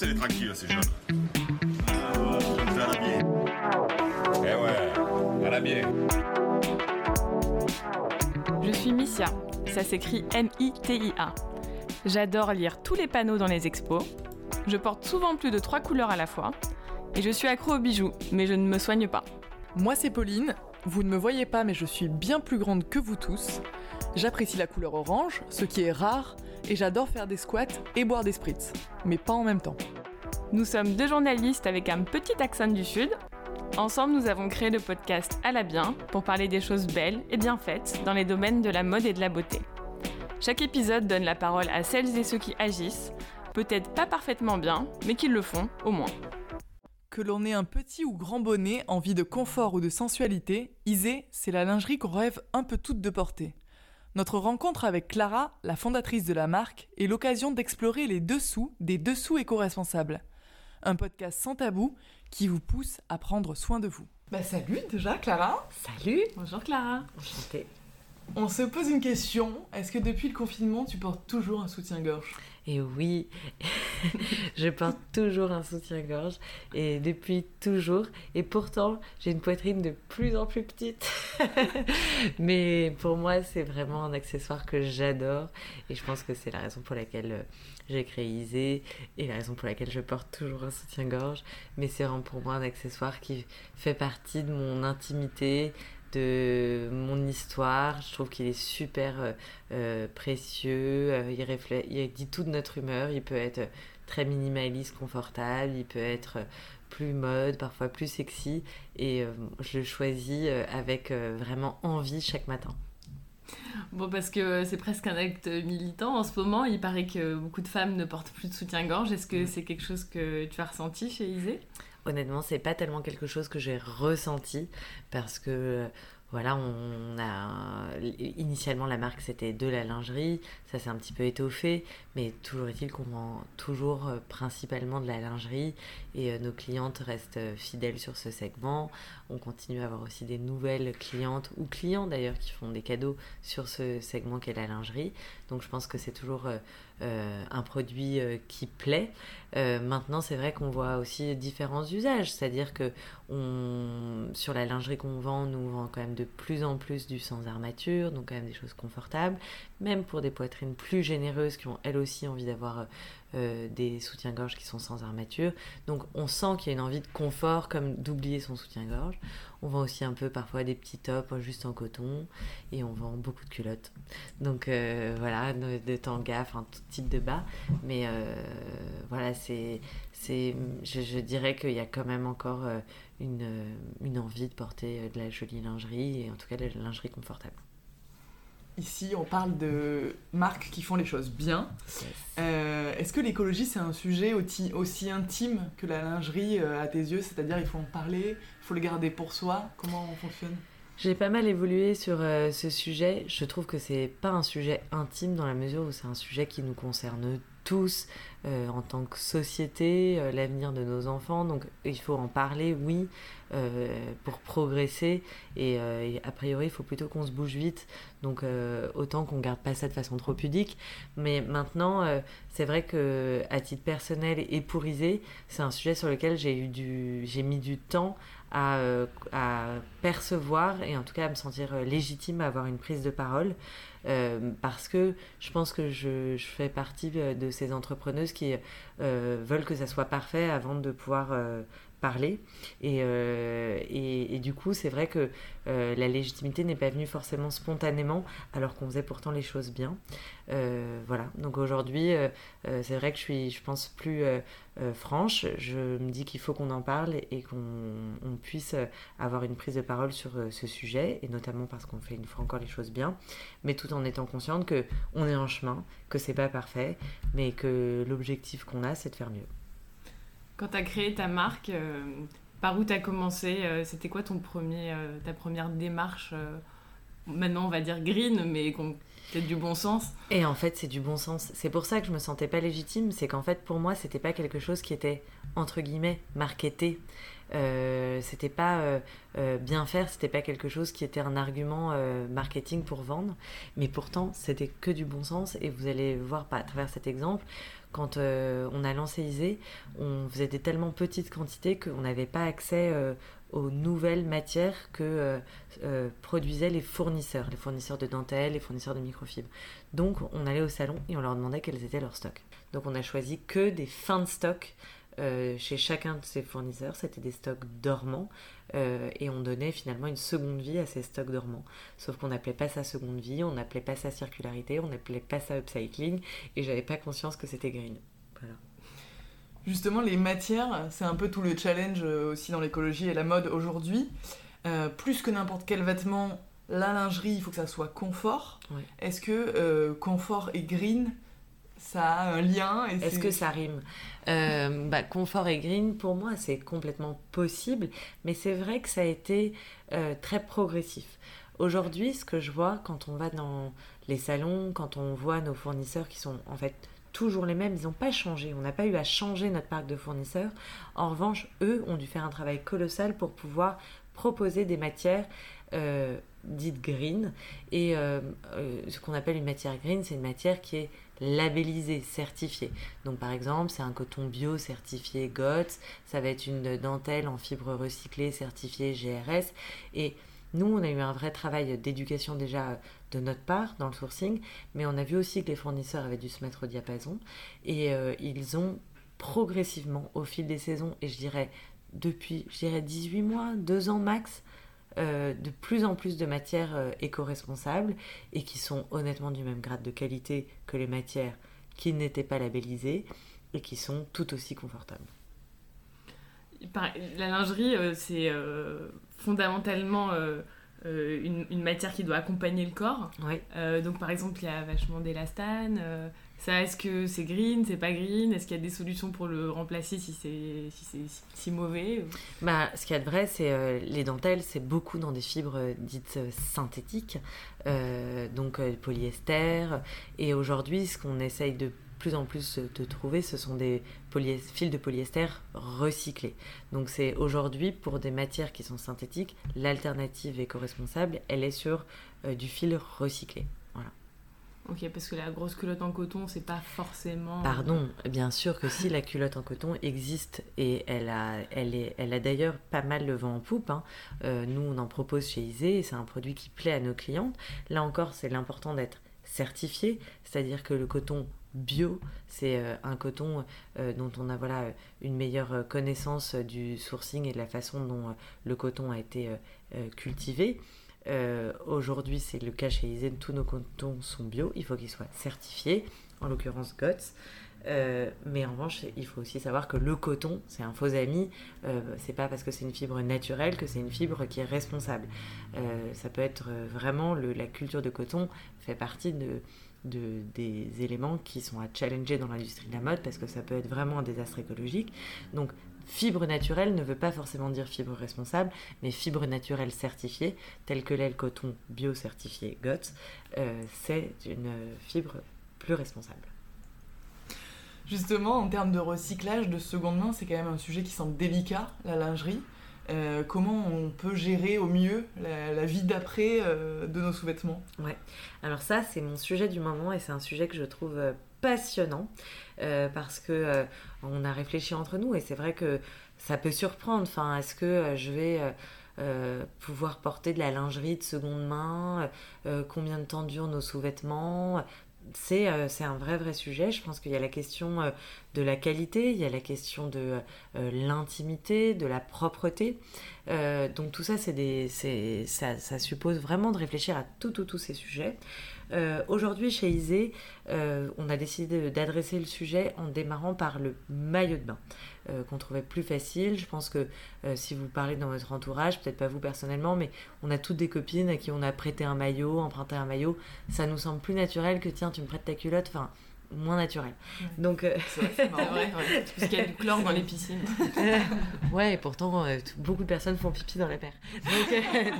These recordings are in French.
Laissez-les tranquilles, ces jeunes. Ça va bien. Eh ouais. Je suis Missia, ça s'écrit M-I-T-I-A. J'adore lire tous les panneaux dans les expos. Je porte souvent plus de trois couleurs à la fois. Et je suis accro aux bijoux, mais je ne me soigne pas. Moi c'est Pauline, vous ne me voyez pas mais je suis bien plus grande que vous tous. J'apprécie la couleur orange, ce qui est rare, et j'adore faire des squats et boire des spritz, mais pas en même temps. Nous sommes deux journalistes avec un petit accent du Sud. Ensemble, nous avons créé le podcast À la bien pour parler des choses belles et bien faites dans les domaines de la mode et de la beauté. Chaque épisode donne la parole à celles et ceux qui agissent, peut-être pas parfaitement bien, mais qui le font au moins. Que l'on ait un petit ou grand bonnet, envie de confort ou de sensualité, Isée, c'est la lingerie qu'on rêve un peu toutes de porter. Notre rencontre avec Clara, la fondatrice de la marque, est l'occasion d'explorer les dessous des dessous éco-responsables. Un podcast sans tabou qui vous pousse à prendre soin de vous. Bah salut déjà Clara Salut Bonjour Clara. Enchantée. On se pose une question, est-ce que depuis le confinement tu portes toujours un soutien-gorge? Et oui, je porte toujours un soutien-gorge et depuis toujours. Et pourtant, j'ai une poitrine de plus en plus petite. Mais pour moi, c'est vraiment un accessoire que j'adore et je pense que c'est la raison pour laquelle euh, j'ai créé Isée et la raison pour laquelle je porte toujours un soutien-gorge. Mais c'est vraiment pour moi un accessoire qui fait partie de mon intimité, de mon histoire. Je trouve qu'il est super euh, euh, précieux. Euh, il, reflète, il dit toute notre humeur. Il peut être très minimaliste, confortable. Il peut être plus mode, parfois plus sexy. Et euh, je le choisis avec euh, vraiment envie chaque matin. Bon, parce que c'est presque un acte militant en ce moment. Il paraît que beaucoup de femmes ne portent plus de soutien-gorge. Est-ce que c'est quelque chose que tu as ressenti chez Isée? Honnêtement, c'est pas tellement quelque chose que j'ai ressenti parce que voilà, on a initialement la marque c'était de la lingerie, ça s'est un petit peu étoffé, mais toujours est-il qu'on vend toujours euh, principalement de la lingerie et euh, nos clientes restent euh, fidèles sur ce segment. On continue à avoir aussi des nouvelles clientes ou clients d'ailleurs qui font des cadeaux sur ce segment qu'est la lingerie. Donc je pense que c'est toujours un produit qui plaît. Maintenant, c'est vrai qu'on voit aussi différents usages, c'est-à-dire que sur la lingerie qu'on vend, nous vend quand même de plus en plus du sans armature, donc quand même des choses confortables, même pour des poitrines plus généreuses qui ont elles aussi envie d'avoir euh, des soutiens-gorge qui sont sans armature. Donc on sent qu'il y a une envie de confort comme d'oublier son soutien-gorge. On vend aussi un peu parfois des petits tops juste en coton et on vend beaucoup de culottes. Donc euh, voilà, de, de tanga, enfin tout type de bas. Mais euh, voilà, c'est, c'est, je, dirais qu'il y a quand même encore euh, une, euh, une envie de porter euh, de la jolie lingerie et en tout cas de la lingerie confortable. Ici, on parle de marques qui font les choses bien. Euh, Est-ce que l'écologie, c'est un sujet aussi, aussi intime que la lingerie euh, à tes yeux? C'est-à-dire, il faut en parler, il faut le garder pour soi. Comment on fonctionne? J'ai pas mal évolué sur euh, ce sujet. Je trouve que c'est pas un sujet intime dans la mesure où c'est un sujet qui nous concerne tous euh, en tant que société, euh, l'avenir de nos enfants. Donc il faut en parler, oui, euh, pour progresser. Et, a priori, il faut plutôt qu'on se bouge vite. Donc autant qu'on garde pas ça de façon trop pudique. Mais maintenant, c'est vrai que à titre personnel et pour Isée, c'est un sujet sur lequel j'ai eu du, j'ai mis du temps à, percevoir et en tout cas à me sentir légitime à avoir une prise de parole parce que je pense que je, fais partie de ces entrepreneuses qui euh, veulent que ça soit parfait avant de pouvoir euh, parler. Et, euh, et, et du coup c'est vrai que euh, la légitimité n'est pas venue forcément spontanément alors qu'on faisait pourtant les choses bien. Euh, voilà. Donc aujourd'hui c'est vrai que je suis je pense plus franche. Je me dis qu'il faut qu'on en parle et qu'on on puisse avoir une prise de parole sur ce sujet et notamment parce qu'on fait une fois encore les choses bien mais tout en étant consciente que on est en chemin que c'est pas parfait mais que l'objectif qu'on a c'est de faire mieux Quand tu as créé ta marque, euh, par où tu as commencé euh, C'était quoi ton premier, euh, ta première démarche Maintenant, on va dire green, mais peut-être du bon sens? Et en fait, c'est du bon sens. C'est pour ça que je me sentais pas légitime. C'est qu'en fait, pour moi, c'était pas quelque chose qui était entre guillemets marketé. C'était pas bien faire, c'était pas quelque chose qui était un argument marketing pour vendre, mais pourtant c'était que du bon sens et vous allez voir à travers cet exemple, quand on a lancé Isée, on faisait des tellement petites quantités qu'on n'avait pas accès aux nouvelles matières que produisaient les fournisseurs, les fournisseurs de dentelle, les fournisseurs de microfibres. Donc on allait au salon et on leur demandait quels étaient leurs stocks. Donc on a choisi que des fins de stock euh, chez chacun de ces fournisseurs, c'était des stocks dormants euh, et on donnait finalement une seconde vie à ces stocks dormants. Sauf qu'on n'appelait pas ça seconde vie, on n'appelait pas ça circularité, on n'appelait pas ça upcycling et j'avais pas conscience que c'était green. Voilà. Justement, les matières, c'est un peu tout le challenge euh, aussi dans l'écologie et la mode aujourd'hui. plus que n'importe quel vêtement, la lingerie, il faut que ça soit confort. Est-ce que confort et green, ça a un lien Est-ce que ça rime euh, bah, Confort et green, pour moi, c'est complètement possible, mais c'est vrai que ça a été euh, très progressif. Aujourd'hui, ce que je vois quand on va dans les salons, quand on voit nos fournisseurs qui sont en fait toujours les mêmes, ils n'ont pas changé, on n'a pas eu à changer notre parc de fournisseurs. En revanche, eux ont dû faire un travail colossal pour pouvoir proposer des matières euh, dites green. Et ce qu'on appelle une matière green, c'est une matière qui est labellisé, certifié. Donc par exemple, c'est un coton bio certifié GOTS, ça va être une dentelle en fibre recyclée certifiée GRS. Et nous, on a eu un vrai travail d'éducation déjà de notre part dans le sourcing, mais on a vu aussi que les fournisseurs avaient dû se mettre au diapason et euh, ils ont progressivement, au fil des saisons, et je dirais depuis, je dirais 18 mois, 2 ans max, euh, de plus en plus de matières euh, éco-responsables et qui sont honnêtement du même grade de qualité que les matières qui n'étaient pas labellisées et qui sont tout aussi confortables. La lingerie, euh, c'est fondamentalement une, matière qui doit accompagner le corps. donc par exemple, il y a vachement d'élastane, ça, est-ce que c'est green, c'est pas green? Est-ce qu'il y a des solutions pour le remplacer si c'est si, mauvais? Bah, Ce qu'il y a de vrai, c'est euh, les dentelles, c'est beaucoup dans des fibres euh, dites euh, synthétiques, donc polyester. Et aujourd'hui, ce qu'on essaye de plus en plus de trouver, ce sont des fils de polyester recyclés. Donc c'est aujourd'hui, pour des matières qui sont synthétiques, l'alternative éco-responsable, elle est sur du fil recyclé. Ok, parce que la grosse culotte en coton, c'est pas forcément. Pardon, bien sûr que si la culotte en coton existe et elle a, elle est, elle a d'ailleurs pas mal le vent en poupe. Hein. Euh, nous, on en propose chez Isée et c'est un produit qui plaît à nos clientes. Là encore, c'est l'important d'être certifié, c'est-à-dire que le coton bio, c'est euh, un coton euh, dont on a voilà une meilleure connaissance du sourcing et de la façon dont le coton a été cultivé. Euh, aujourd'hui, c'est le cas chez Isen, tous nos cotons sont bio, il faut qu'ils soient certifiés, en l'occurrence GOTS. Euh, mais en revanche, il faut aussi savoir que le coton, c'est un faux ami. Euh, c'est pas parce que c'est une fibre naturelle que c'est une fibre qui est responsable. ça peut être vraiment la culture de coton fait partie de, des éléments qui sont à challenger dans l'industrie de la mode parce que ça peut être vraiment un désastre écologique. Donc Fibre naturelle ne veut pas forcément dire fibre responsable, mais fibre naturelle certifiée, telle que l'est le coton bio-certifié GOTS, euh, c'est une fibre plus responsable. Justement, en termes de recyclage de seconde main, c'est quand même un sujet qui semble délicat, la lingerie. Euh, comment on peut gérer au mieux la, vie d'après euh, de nos sous-vêtements? Ouais, alors ça, c'est mon sujet du moment et c'est un sujet que je trouve passionnant. Euh, parce que euh, on a réfléchi entre nous et c'est vrai que ça peut surprendre. Enfin, est-ce que euh, je vais pouvoir porter de la lingerie de seconde main Combien de temps durent nos sous-vêtements? C'est un vrai vrai sujet. Je pense qu'il y a la question de la qualité, il y a la question de l'intimité, de la propreté. donc tout ça, c'est ça, ça, suppose vraiment de réfléchir à tous tout, tous ces sujets. Euh, aujourd'hui, chez Isée, euh, on a décidé d'adresser le sujet en démarrant par le maillot de bain, euh, qu'on trouvait plus facile. Je pense que si vous parlez dans votre entourage, peut-être pas vous personnellement, mais on a toutes des copines à qui on a prêté un maillot, emprunté un maillot. Ça nous semble plus naturel que tiens, tu me prêtes ta culotte. Enfin, moins naturel. Ouais. Donc, euh, C'est vrai, c'est C'est marrant. vrai, ouais. parce qu'il y a du chlore dans les piscines. ouais, et pourtant, euh, beaucoup de personnes font pipi dans la paire. Donc, euh,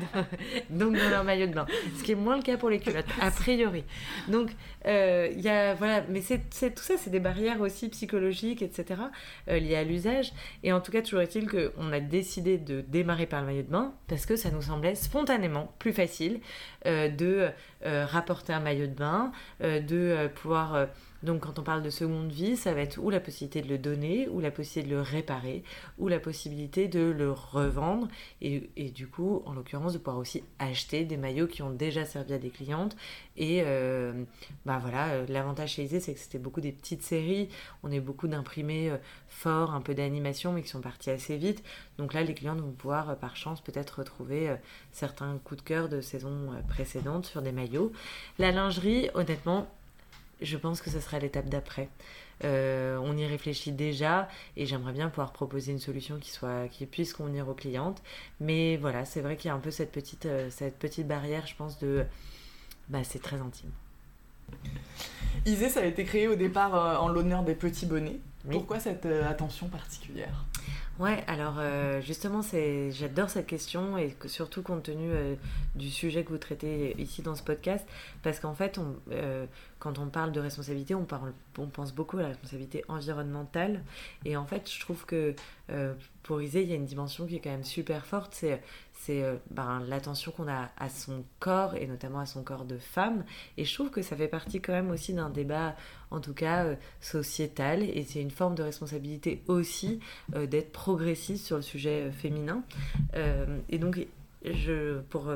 dans, donc dans leur maillot de bain. Ce qui est moins le cas pour les culottes, a priori. Donc, euh, il y a, voilà, mais c'est, tout ça, c'est des barrières aussi psychologiques, etc., euh, liées à l'usage. Et en tout cas, toujours est-il qu'on a décidé de démarrer par le maillot de bain parce que ça nous semblait spontanément plus facile euh, de euh, rapporter un maillot de bain, euh, de euh, pouvoir. euh, donc, quand on parle de seconde vie, ça va être ou la possibilité de le donner, ou la possibilité de le réparer, ou la possibilité de le revendre, et, et du coup, en l'occurrence, de pouvoir aussi acheter des maillots qui ont déjà servi à des clientes. Et euh, bah voilà, euh, l'avantage chez Isée, c'est que c'était beaucoup des petites séries. On eu beaucoup d'imprimés euh, forts, un peu d'animation, mais qui sont partis assez vite. Donc là, les clientes vont pouvoir, euh, par chance, peut-être retrouver euh, certains coups de cœur de saison euh, précédente sur des maillots. La lingerie, honnêtement, je pense que ce sera l'étape d'après. Euh, on y réfléchit déjà et j'aimerais bien pouvoir proposer une solution qui soit qui puisse convenir aux clientes. Mais voilà, c'est vrai qu'il y a un peu cette petite euh, cette petite barrière, je pense de bah c'est très intime. Isée, ça a été créé au départ euh, en l'honneur des petits bonnets. Oui. Pourquoi cette attention particulière? Ouais, alors euh, justement, c'est, j'adore cette question et surtout compte tenu euh, du sujet que vous traitez ici dans ce podcast, parce qu'en fait, euh, quand on parle de responsabilité, on, parle, on pense beaucoup à la responsabilité environnementale, et en fait, je trouve que pour Isée, il y a une dimension qui est quand même super forte, c'est, c'est euh, ben, l'attention qu'on a à son corps et notamment à son corps de femme, et je trouve que ça fait partie quand même aussi d'un débat, en tout cas euh, sociétal, et c'est une forme de responsabilité aussi euh, d'être progressiste sur le sujet féminin. Et donc, je, pour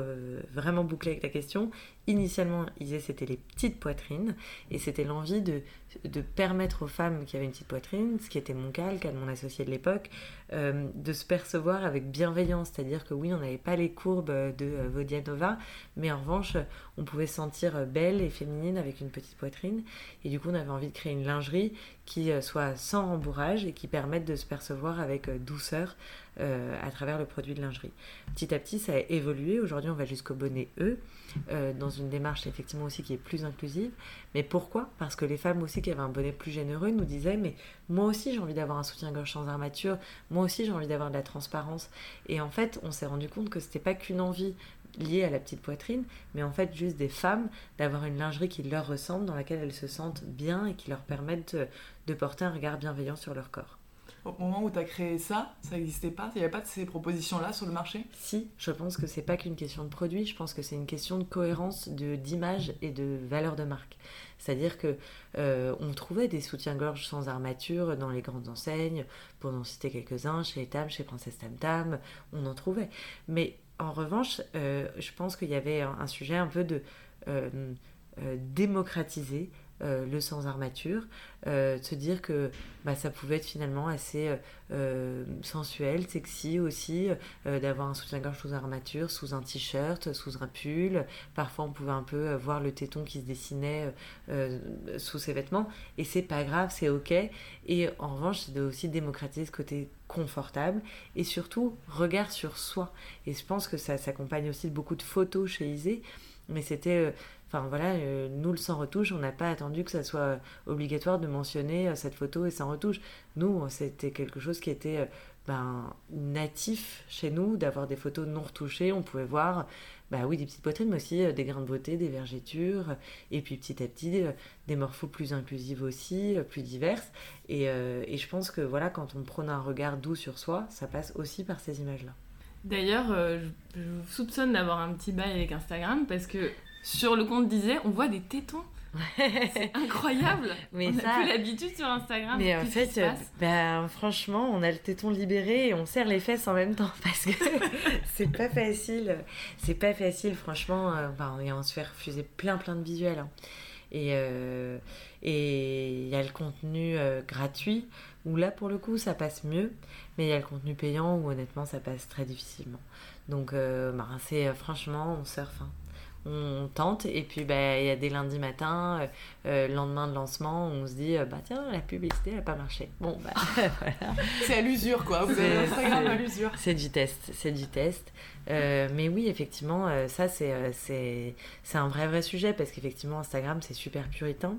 vraiment boucler avec la question, initialement, il disait c'était les petites poitrines, et c'était l'envie de, de permettre aux femmes qui avaient une petite poitrine, ce qui était mon cas, le cas de mon associé de l'époque, euh, de se percevoir avec bienveillance. C'est-à-dire que oui, on n'avait pas les courbes de euh, Vodianova, mais en revanche, on pouvait se sentir belle et féminine avec une petite poitrine. Et du coup, on avait envie de créer une lingerie qui euh, soit sans rembourrage et qui permette de se percevoir avec douceur à travers le produit de lingerie. Petit à petit, ça a évolué. Aujourd'hui, on va jusqu'au bonnet E, euh, dans une démarche effectivement aussi qui est plus inclusive. Mais pourquoi? Parce que les femmes aussi qui avaient un bonnet plus généreux nous disaient mais moi aussi j'ai envie d'avoir un soutien-gorge sans armature, moi aussi j'ai envie d'avoir de la transparence. Et en fait, on s'est rendu compte que c'était pas qu'une envie liée à la petite poitrine, mais en fait juste des femmes d'avoir une lingerie qui leur ressemble, dans laquelle elles se sentent bien et qui leur permettent de, de porter un regard bienveillant sur leur corps. Au moment où tu as créé ça, ça n'existait pas Il n'y avait pas de ces propositions-là sur le marché? Si, je pense que c'est pas qu'une question de produit, je pense que c'est une question de cohérence de d'image et de valeur de marque. C'est-à-dire que euh, on trouvait des soutiens-gorge sans armature dans les grandes enseignes, pour n'en citer quelques-uns, chez Etam, chez Princesse Tam Tam, on en trouvait. Mais en revanche, euh, je pense qu'il y avait un, sujet un peu de euh, démocratiser euh, le sans armature, euh, se dire que bah, ça pouvait être finalement assez euh, sensuel, sexy aussi, d'avoir un soutien-gorge sous armature, sous un t-shirt, sous un pull. Parfois, on pouvait un peu voir le téton qui se dessinait sous ses vêtements. Et c'est pas grave, c'est ok. Et en revanche, c'est aussi démocratiser ce côté confortable et surtout regard sur soi. Et je pense que ça s'accompagne aussi de beaucoup de photos chez Isée. Mais c'était. Enfin voilà, euh, nous le sans retouche, on n'a pas attendu que ça soit euh, obligatoire de mentionner euh, cette photo et sans retouche. Nous, c'était quelque chose qui était ben, natif chez nous, d'avoir des photos non retouchées. On pouvait voir, bah oui, des petites poitrines, mais aussi des grains de beauté, des vergetures, et puis petit à petit, des morphos plus inclusives aussi, plus diverses. Et, je pense que voilà, quand on prône un regard doux sur soi, ça passe aussi par ces images-là. D'ailleurs, je, je vous soupçonne d'avoir un petit bail avec Instagram parce que sur le compte disait, on voit des tétons. C'est incroyable. Mais on ça- plus l'habitude sur Instagram. Mais en fait, euh, ben, franchement, on a le téton libéré et on serre les fesses en même temps parce que c'est pas facile. C'est pas facile, franchement. euh, et on se fait refuser plein plein de visuels. hein. Et euh, et il y a le contenu euh, gratuit où là, pour le coup, ça passe mieux. Mais il y a le contenu payant où honnêtement, ça passe très difficilement. Donc, ben, c'est franchement, on surfe. hein. On tente et puis bah, il y a des lundis matins, euh, euh, lendemain de lancement, on se dit euh, bah tiens la publicité elle n'a pas marché. Bon bah voilà. C'est à l'usure quoi, vous C'est- avez Instagram à l'usure. C'est du test, c'est du test. Euh, mais oui, effectivement, euh, ça c'est euh, c'est c'est un vrai vrai sujet parce qu'effectivement Instagram c'est super puritain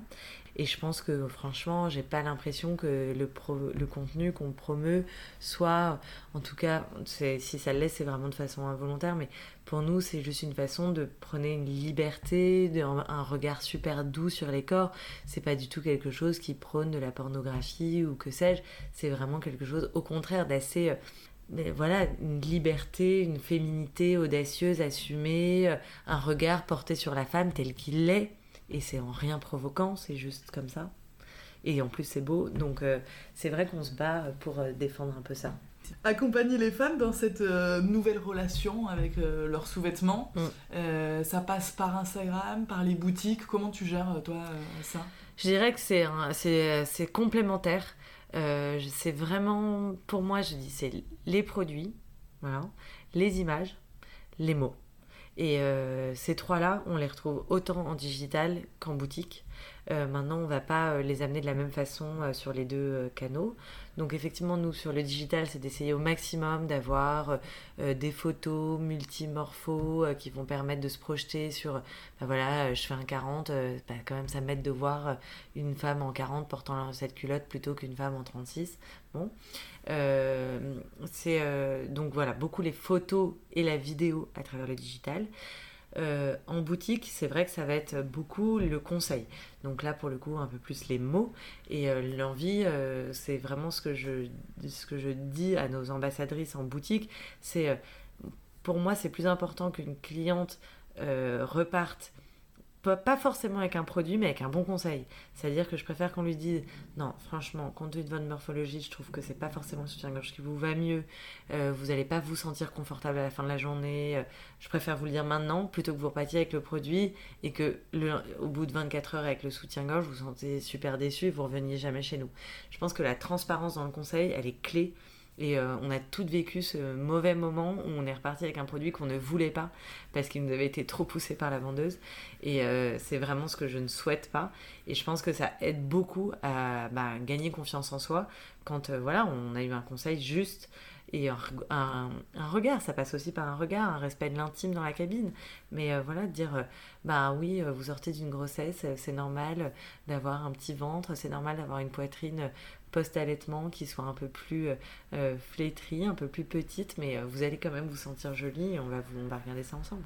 et je pense que franchement j'ai pas l'impression que le contenu qu'on promeut soit, en tout cas si ça l'est c'est vraiment de façon involontaire, mais pour nous c'est juste une façon de prôner une liberté, un, regard super doux sur les corps. C'est pas du tout quelque chose qui prône de la pornographie ou que sais-je. C'est vraiment quelque chose au contraire d'assez euh, voilà, une liberté, une féminité audacieuse, assumée, euh, un regard porté sur la femme tel qu'il est. Et c'est en rien provoquant, c'est juste comme ça. Et en plus, c'est beau. Donc, euh, c'est vrai qu'on se bat pour euh, défendre un peu ça. Accompagner les femmes dans cette euh, nouvelle relation avec leurs sous-vêtements, Mm. ça passe par Instagram, par les boutiques. Comment tu gères toi ça? Je dirais que c'est c'est complémentaire. C'est vraiment, pour moi, je dis, c'est les produits, voilà, les images, les mots. Et euh, ces trois-là, on les retrouve autant en digital qu'en boutique. Euh, maintenant, on va pas euh, les amener de la même façon sur les deux canaux. Donc effectivement, nous, sur le digital, c'est d'essayer au maximum d'avoir euh, des photos multimorphos euh, qui vont permettre de se projeter sur, ben voilà, euh, je fais un 40, euh, bah, quand même ça m'aide de voir euh, une femme en 40 portant cette culotte plutôt qu'une femme en 36. Bon. Euh, c'est euh, donc voilà, beaucoup les photos et la vidéo à travers le digital. Euh, en boutique, c'est vrai que ça va être beaucoup le conseil. Donc là, pour le coup, un peu plus les mots. Et euh, l'envie, euh, c'est vraiment ce que, je, ce que je dis à nos ambassadrices en boutique. C'est, pour moi, c'est plus important qu'une cliente reparte pas- forcément avec un produit, mais avec un bon conseil. C'est-à-dire que je préfère qu'on lui dise non, franchement, compte tenu de votre morphologie, je trouve que c'est pas forcément le soutien-gorge qui vous va mieux. Euh, vous n'allez pas vous sentir confortable à la fin de la journée. Euh, je préfère vous le dire maintenant plutôt que vous repartiez avec le produit et que au bout de 24 heures avec le soutien-gorge, vous vous sentez super déçu et vous reveniez jamais chez nous. Je pense que la transparence dans le conseil, elle est clé. Et euh, on a toutes vécu ce mauvais moment où on est reparti avec un produit qu'on ne voulait pas parce qu'il nous avait été trop poussé par la vendeuse. Et euh, c'est vraiment ce que je ne souhaite pas. Et je pense que ça aide beaucoup à bah, gagner confiance en soi quand euh, voilà, on a eu un conseil juste et un, reg- un- un regard. Ça passe aussi par un regard, un respect de l'intime dans la cabine. Mais voilà, dire bah oui, vous sortez d'une grossesse, c'est normal d'avoir un petit ventre, c'est normal d'avoir une poitrine post-allaitement qui soit un peu plus euh, euh, flétrie, un peu plus petite, mais euh, vous allez quand même vous sentir jolie et on va, vous, on va regarder ça ensemble.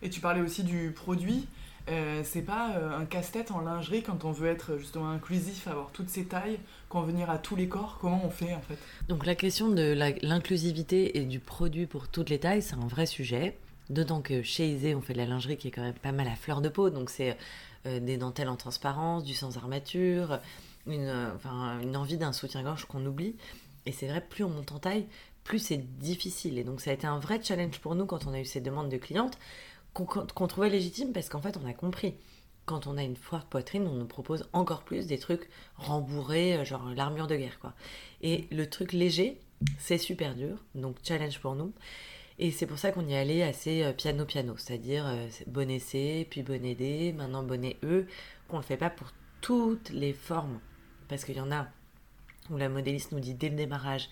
Et tu parlais aussi du produit. Euh, c'est pas euh, un casse-tête en lingerie quand on veut être justement inclusif, avoir toutes ces tailles, convenir à tous les corps? Comment on fait en fait? Donc la question de l'inclusivité et du produit pour toutes les tailles, c'est un vrai sujet. D'autant que chez Isée, on fait de la lingerie qui est quand même pas mal à fleur de peau. Donc c'est euh, des dentelles en transparence, du sans armature, une, euh, une envie d'un soutien-gorge qu'on oublie. Et c'est vrai, plus on monte en taille, plus c'est difficile. Et donc ça a été un vrai challenge pour nous quand on a eu ces demandes de clientes qu'on trouvait légitimes parce qu'en fait on a compris. Quand on a une foire poitrine, on nous propose encore plus des trucs rembourrés, euh, genre l'armure de guerre quoi. Et le truc léger, c'est super dur, donc challenge pour nous. Et c'est pour ça qu'on y allait assez piano-piano, c'est-à-dire euh, c'est bonnet C, puis bonnet D, maintenant bonnet E, qu'on ne le fait pas pour toutes les formes. Parce qu'il y en a où la modéliste nous dit dès le démarrage,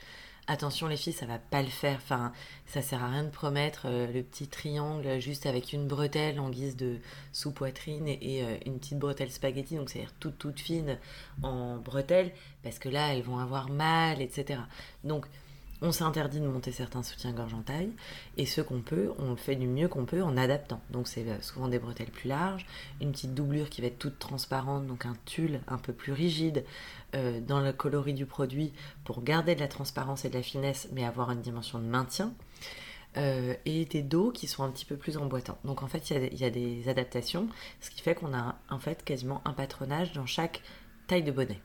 attention les filles, ça va pas le faire, enfin, ça sert à rien de promettre euh, le petit triangle juste avec une bretelle en guise de sous-poitrine et, euh, une petite bretelle spaghetti, donc c'est-à-dire toute toute fine en bretelle, parce que là, elles vont avoir mal, etc. Donc, on s'interdit de monter certains soutiens-gorge en taille, et ce qu'on peut, on le fait du mieux qu'on peut en adaptant. Donc c'est euh, souvent des bretelles plus larges, une petite doublure qui va être toute transparente, donc un tulle un peu plus rigide euh, dans le coloris du produit pour garder de la transparence et de la finesse, mais avoir une dimension de maintien. Euh, et des dos qui sont un petit peu plus emboîtants. Donc en fait, il y y, a des adaptations, ce qui fait qu'on a en fait quasiment un patronage dans chaque taille de bonnet.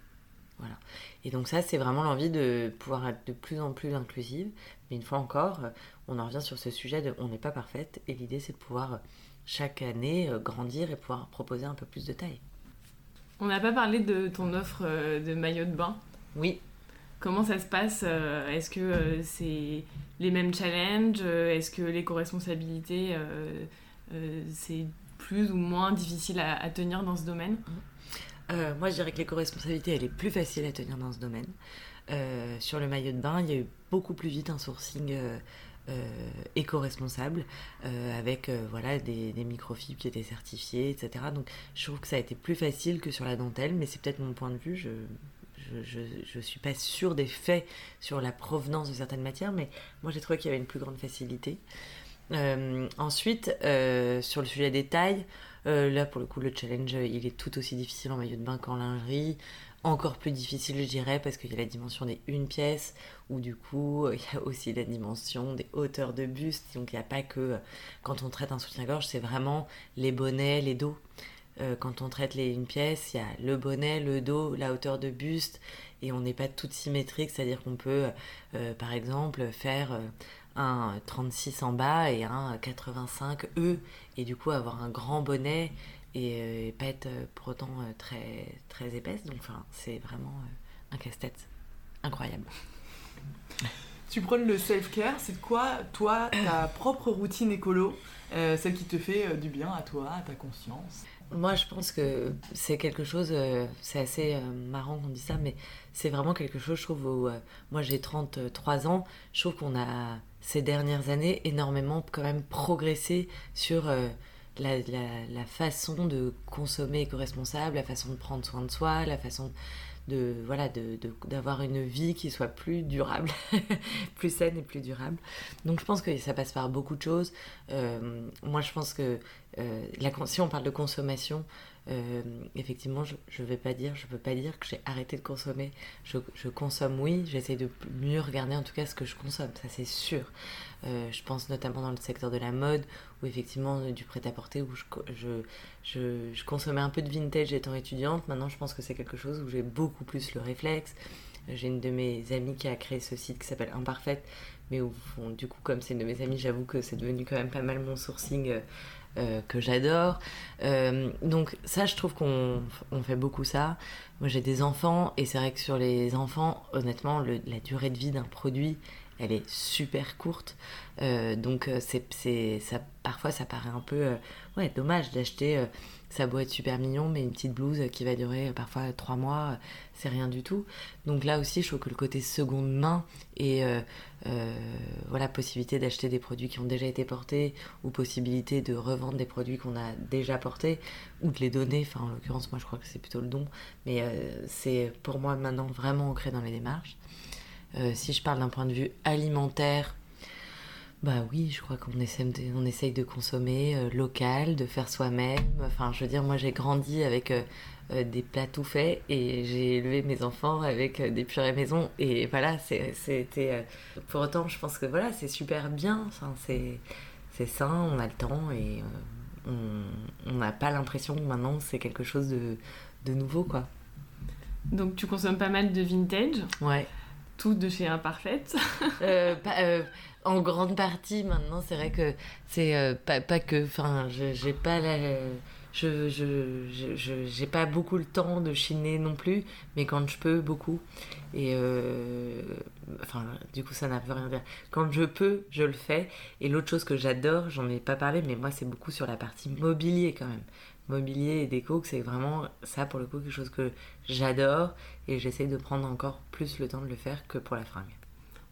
Voilà. Et donc ça, c'est vraiment l'envie de pouvoir être de plus en plus inclusive. Mais une fois encore, euh, on en revient sur ce sujet de on n'est pas parfaite et l'idée c'est de pouvoir euh, chaque année euh, grandir et pouvoir proposer un peu plus de taille. On n'a pas parlé de ton offre de maillot de bain. Oui, Comment ça se passe Est-ce que c'est les mêmes challenges Est-ce que l'éco-responsabilité c'est plus ou moins difficile à, à tenir dans ce domaine? Euh, moi, je dirais que l'éco-responsabilité, elle est plus facile à tenir dans ce domaine. Euh, sur le maillot de bain, il y a eu beaucoup plus vite un sourcing euh, éco-responsable avec voilà, des, microfibres qui étaient certifiées, etc. Donc, je trouve que ça a été plus facile que sur la dentelle, mais c'est peut-être mon point de vue. Je, je suis pas sûre des faits sur la provenance de certaines matières, mais moi, j'ai trouvé qu'il y avait une plus grande facilité. Ensuite, sur le sujet des tailles, là pour le coup, le challenge euh, il est tout aussi difficile en maillot de bain qu'en lingerie. Encore plus difficile, je dirais, parce qu'il y a la dimension des une pièce, où du coup, euh, il y a aussi la dimension des hauteurs de buste. Donc il n'y a pas que euh, quand on traite un soutien-gorge, c'est vraiment les bonnets, les dos. Euh, quand on traite les une pièce, il y a le bonnet, le dos, la hauteur de buste, et on n'est pas toutes symétriques, c'est-à-dire qu'on peut, euh, par exemple, faire. Un 36 en bas et un 85 E. Et du coup avoir un grand bonnet et, euh, et pas être euh, pour autant euh, très très épaisse. Donc enfin c'est vraiment un casse-tête incroyable. Tu prônes le self-care, c'est quoi, toi, ta propre routine écolo, euh, celle qui te fait du bien à toi, à ta conscience? Moi, je pense que c'est quelque chose, euh, c'est assez euh, marrant qu'on dise ça, mais c'est vraiment quelque chose, je trouve, où euh, moi j'ai 33 ans, je trouve qu'on a ces dernières années énormément quand même progressé sur euh, la, la- façon de consommer éco-responsable, la façon de prendre soin de soi, la façon de voilà de- de- d'avoir une vie qui soit plus durable, plus saine et plus durable. Donc je pense que ça passe par beaucoup de choses. Euh, moi, je pense que euh, la, si on parle de consommation, euh, effectivement, je ne vais pas dire, je peux pas dire que j'ai arrêté de consommer. Je, consomme, oui, j'essaie de mieux regarder en tout cas ce que je consomme, ça c'est sûr. Euh, je pense notamment dans le secteur de la mode, où effectivement du prêt-à-porter, où je, je, je, consommais un peu de vintage étant étudiante. Maintenant, je pense que c'est quelque chose où j'ai beaucoup plus le réflexe. J'ai une de mes amies qui a créé ce site qui s'appelle Imparfaite, mais où, du coup, comme c'est une de mes amies, j'avoue que c'est devenu quand même pas mal mon sourcing euh, euh, que j'adore. Euh, donc ça, je trouve qu'on on fait beaucoup ça. Moi, j'ai des enfants, et c'est vrai que sur les enfants, honnêtement, la durée de vie d'un produit, elle est super courte. Euh, donc euh, c'est, ça, parfois, ça paraît un peu euh, ouais, dommage d'acheter... ça a beau être super mignon, mais une petite blouse qui va durer parfois trois mois, c'est rien du tout. Donc là aussi, je trouve que le côté seconde main et possibilité d'acheter des produits qui ont déjà été portés ou possibilité de revendre des produits qu'on a déjà portés ou de les donner. Enfin, en l'occurrence, moi, je crois que c'est plutôt le don, mais c'est pour moi maintenant vraiment ancré dans les démarches. Euh, si je parle d'un point de vue alimentaire, bah oui, je crois qu'on essaie on essaye de consommer euh, local, de faire soi-même. Enfin, je veux dire, moi j'ai grandi avec euh, des plats tout faits et j'ai élevé mes enfants avec des purées maison. Et voilà, c'est- c'était. pour autant, je pense que voilà, c'est super bien. Enfin, c'est sain, on a le temps et on on n'a pas l'impression que maintenant c'est quelque chose de, de nouveau, quoi. Donc tu consommes pas mal de vintage, Ouais. De chez Imparfaite. Euh, euh, en grande partie maintenant c'est vrai que c'est euh, pas, que enfin j'ai pas la je je, je, j'ai pas beaucoup le temps de chiner non plus mais quand je peux beaucoup. Et enfin du coup ça n'a plus rien à dire. Quand je peux je le fais. Et l'autre chose que j'adore j'en ai pas parlé mais moi c'est beaucoup sur la partie mobilier quand même mobilier et déco que c'est vraiment ça pour le coup quelque chose que j'adore et j'essaie de prendre encore plus le temps de le faire que pour la fringue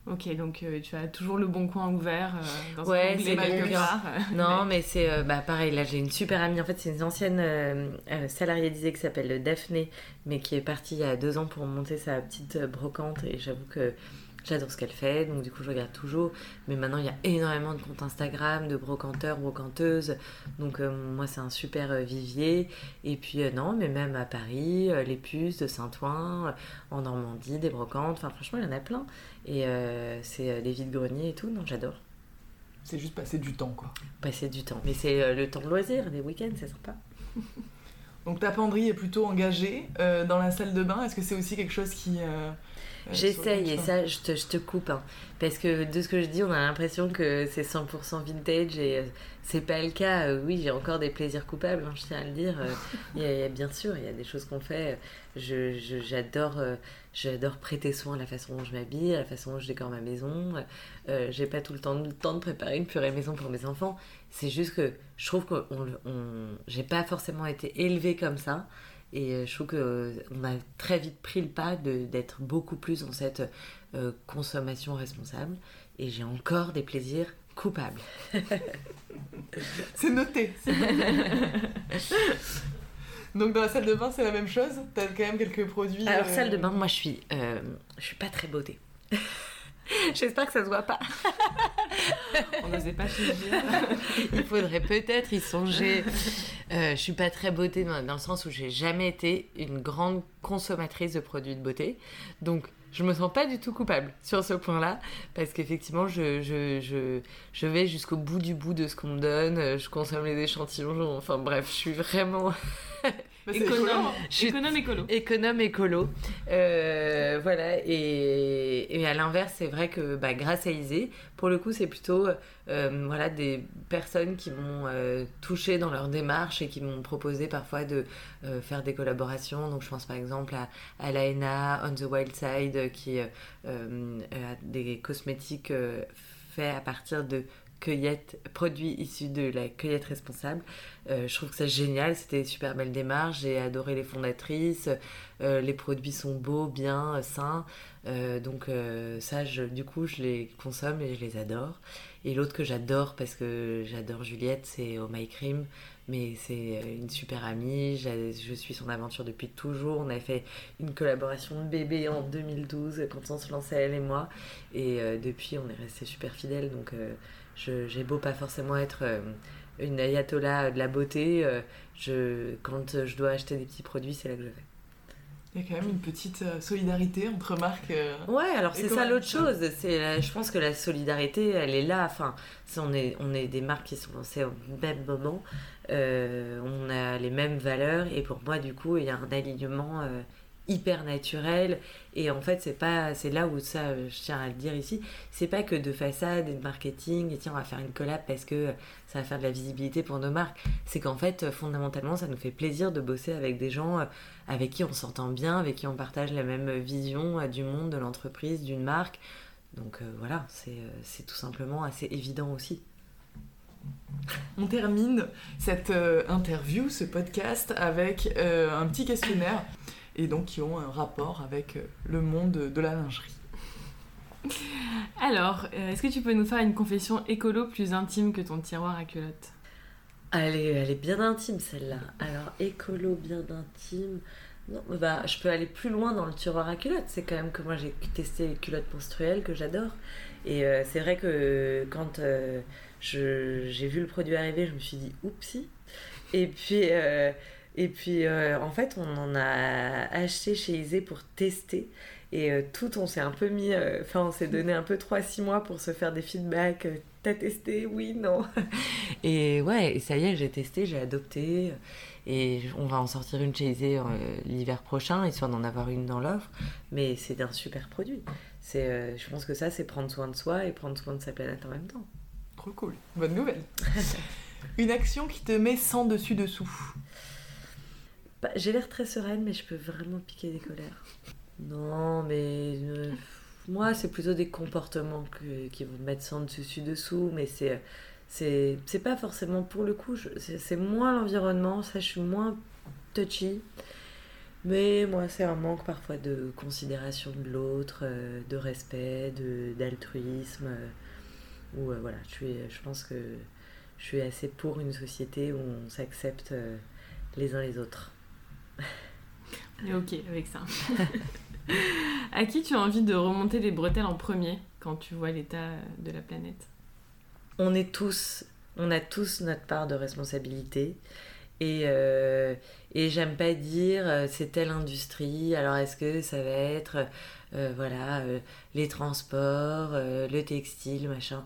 Ok, donc euh, tu as toujours le bon coin ouvert euh, dans Ouais, c'est. Non, mais c'est euh, bah, pareil. Là, j'ai une super amie. En fait, c'est une ancienne euh, salariée d'Isée qui s'appelle Daphné, mais qui est partie il y a deux ans pour monter sa petite brocante. Et j'avoue que j'adore ce qu'elle fait. Donc, du coup, je regarde toujours. Mais maintenant, il y a énormément de comptes Instagram, de brocanteurs, brocanteuses. Donc, euh, moi, c'est un super euh, vivier. Et puis, euh, non, mais même à Paris, les puces de Saint-Ouen, en Normandie, des brocantes. Enfin, franchement, il y en a plein. Et c'est des vides-greniers et tout. Non, j'adore C'est juste passer du temps, quoi. passer du temps. Mais c'est le temps de loisir, les week-ends, c'est sympa. Donc ta penderie est plutôt engagée euh, dans la salle de bain. Est-ce que c'est aussi quelque chose qui... euh, J'essaye, et ça, je te, je te coupe. hein. parce que de ce que je dis, on a l'impression que c'est 100% vintage et euh, c'est pas le cas. Euh, oui, j'ai encore des plaisirs coupables, hein, je tiens à le dire. Euh, Il y a- il y a, bien sûr, il y a des choses qu'on fait. Je, je- j'adore, euh, j'adore prêter soin à la façon dont je m'habille, à la façon dont je décore ma maison. Euh, j'ai pas tout le temps, le temps de préparer une purée maison pour mes enfants. C'est juste que je trouve que on, on, j'ai pas forcément été élevée comme ça. Et euh, je trouve qu'on a très vite pris le pas d'être beaucoup plus dans cette euh, consommation responsable. Et j'ai encore des plaisirs coupables. C'est noté. c'est noté. Donc dans la salle de bain, c'est la même chose? T'as quand même quelques produits Alors, euh, salle de bain, moi je suis, euh, je suis pas très beauté. J'espère que ça se voit pas. On n'osait pas dire. Il faudrait peut-être y songer. Euh, je suis pas très beauté dans, dans le sens où j'ai jamais été une grande consommatrice de produits de beauté. Donc, je me sens pas du tout coupable sur ce point-là. Parce qu'effectivement, je, je, je, je vais jusqu'au bout du bout de ce qu'on me donne. Je consomme les échantillons. Enfin, bref, je suis vraiment bah, c'est Économe. écolo. Je suis- Économe écolo. économe écolo. Euh, voilà, et, et à l'inverse, c'est vrai que bah, grâce à Isée, pour le coup, c'est plutôt euh, voilà, des personnes qui m'ont euh, touché dans leur démarche et qui m'ont proposé parfois de faire des collaborations. Donc, je pense par exemple à, à Laena, On the Wild Side, qui a des cosmétiques faits à partir de cueillettes, produits issus de la cueillette responsable. Euh, je trouve que c'est génial, c'était super belle démarche, j'ai adoré les fondatrices, euh, les produits sont beaux, bien, euh, sains, donc ça, du coup, je les consomme et je les adore. Et l'autre que j'adore, parce que j'adore Juliette, c'est Oh My Cream, mais c'est euh, une super amie, je suis son aventure depuis toujours, on a fait une collaboration de bébé en 2012 quand on se lançait elle et moi, et euh, depuis on est resté super fidèles, donc euh, j'ai beau pas forcément être... euh, une ayatollah de la beauté, euh, je, quand je dois acheter des petits produits, c'est là que je vais. Il y a quand même une petite euh, solidarité entre marques. euh, Ouais, alors c'est ça l'autre chose. C'est je pense que la solidarité, elle est là. Enfin, on est, on est des marques qui sont lancées au même moment. Euh, on a les mêmes valeurs et pour moi, du coup, il y a un alignement euh, hyper naturel. Et en fait, c'est pas, c'est là où ça, euh, je tiens à le dire ici, c'est pas que de façade et de marketing. Et tiens, on va faire une collab parce que ça va faire de la visibilité pour nos marques. C'est qu'en fait, fondamentalement, ça nous fait plaisir de bosser avec des gens euh, avec qui on s'entend bien, avec qui on partage la même vision euh, du monde, de l'entreprise, d'une marque. Donc voilà, c'est tout simplement assez évident aussi. On termine cette interview, ce podcast, avec un petit questionnaire, et donc qui ont un rapport avec euh, le monde de la lingerie. Alors, euh, est-ce que tu peux nous faire une confession écolo plus intime que ton tiroir à culottes? Elle est, elle est bien intime celle-là. Alors écolo bien intime. Non, bah, je peux aller plus loin dans le tiroir à culottes. C'est quand même que moi j'ai testé les culottes menstruelles que j'adore. Et euh, c'est vrai que quand euh, je- j'ai vu le produit arriver, je me suis dit oupsie. Et puis, euh, et puis euh, en fait, on en a acheté chez Isée pour tester. Et euh, tout, on s'est un peu mis. euh, Enfin, on s'est donné un peu 3-6 mois pour se faire des feedbacks. T'as testé? Oui, non. Et ouais, et ça y est, j'ai testé, j'ai adopté. Et on va en sortir une chez Isée l'hiver prochain, histoire d'en avoir une dans l'offre. Mais c'est un super produit. C'est, je pense que ça, c'est prendre soin de soi et prendre soin de sa planète en même temps. Trop cool, bonne nouvelle. Une action qui te met sans dessus dessous. Bah, j'ai l'air très sereine, mais je peux vraiment piquer des colères. Non, mais euh, moi, c'est plutôt des comportements qui vont me mettre sans dessus dessous, mais c'est c'est pas forcément pour le coup. C'est moins l'environnement, ça, je suis moins touchy. Mais moi, c'est un manque parfois de considération de l'autre, euh, de respect, d'altruisme. euh, voilà, je suis, je pense que je suis assez pour une société où on s'accepte les uns les autres. On est ok avec ça. à qui tu as envie de remonter les bretelles en premier quand tu vois l'état de la planète? On est tous, on a tous notre part de responsabilité. Et, euh, et j'aime pas dire euh, c'est telle industrie, alors est-ce que ça va être euh, voilà, euh, les transports, le textile, machin.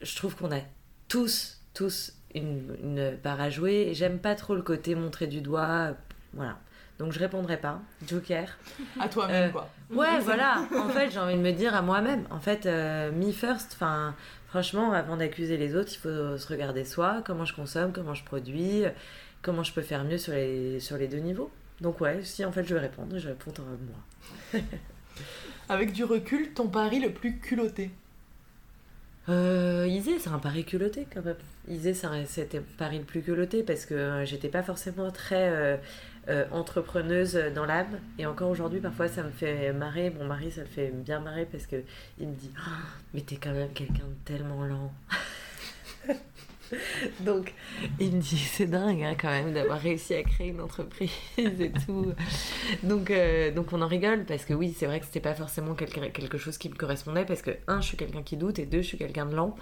Je trouve qu'on a tous, tous une, une part à jouer. J'aime pas trop le côté montrer du doigt. Voilà. Donc je répondrai pas. Joker. À toi-même, Euh, quoi. Ouais, voilà. En fait, j'ai envie de me dire à moi-même. En fait, euh, me first. Enfin, franchement, avant d'accuser les autres, il faut se regarder soi. Comment je consomme, comment je produis, comment je peux faire mieux sur les, sur les deux niveaux. Donc ouais, si en fait je vais répondre, je à moi. Avec du recul, ton pari le plus culotté. Euh, Isée, c'est un pari culotté quand même. Isée, c'était un pari le plus culotté parce que euh, j'étais pas forcément très euh, entrepreneuse dans l'âme. Et encore aujourd'hui, parfois, ça me fait marrer. Mon mari, ça le fait bien marrer parce que il me dit Ah, Mais t'es quand même quelqu'un de tellement lent. Donc, il me dit, c'est dingue hein, quand même d'avoir réussi à créer une entreprise et tout. Donc, euh, donc on en rigole parce que oui, c'est vrai que c'était pas forcément quelque, quelque chose qui me correspondait parce que, un, je suis quelqu'un qui doute et deux, je suis quelqu'un de lent.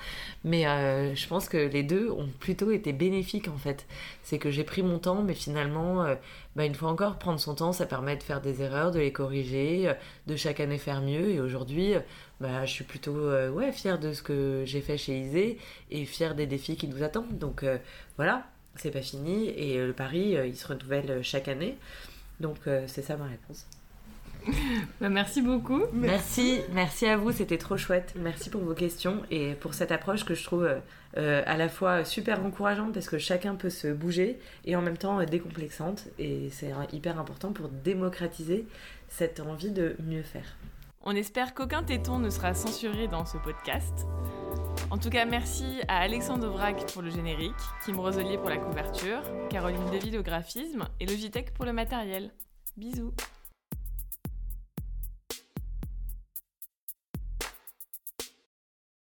Mais euh, je pense que les deux ont plutôt été bénéfiques en fait. C'est que j'ai pris mon temps, mais finalement, euh, bah, une fois encore, prendre son temps, ça permet de faire des erreurs, de les corriger, de chaque année faire mieux. Et aujourd'hui, bah, je suis plutôt euh, ouais, fière de ce que j'ai fait chez Isée et fière des défis qui nous attendent. Donc euh, voilà, c'est pas fini et euh, le pari, il se renouvelle chaque année. Donc c'est ça ma réponse. Bah, merci beaucoup. Merci, merci à vous, c'était trop chouette. Merci pour vos questions et pour cette approche que je trouve à la fois super encourageante parce que chacun peut se bouger et en même temps décomplexante et c'est hyper important pour démocratiser cette envie de mieux faire. On espère qu'aucun téton ne sera censuré dans ce podcast. En tout cas, merci à Alexandre Vrac pour le générique, Kim Roselier pour la couverture, Caroline Deville au graphisme et Logitech pour le matériel. Bisous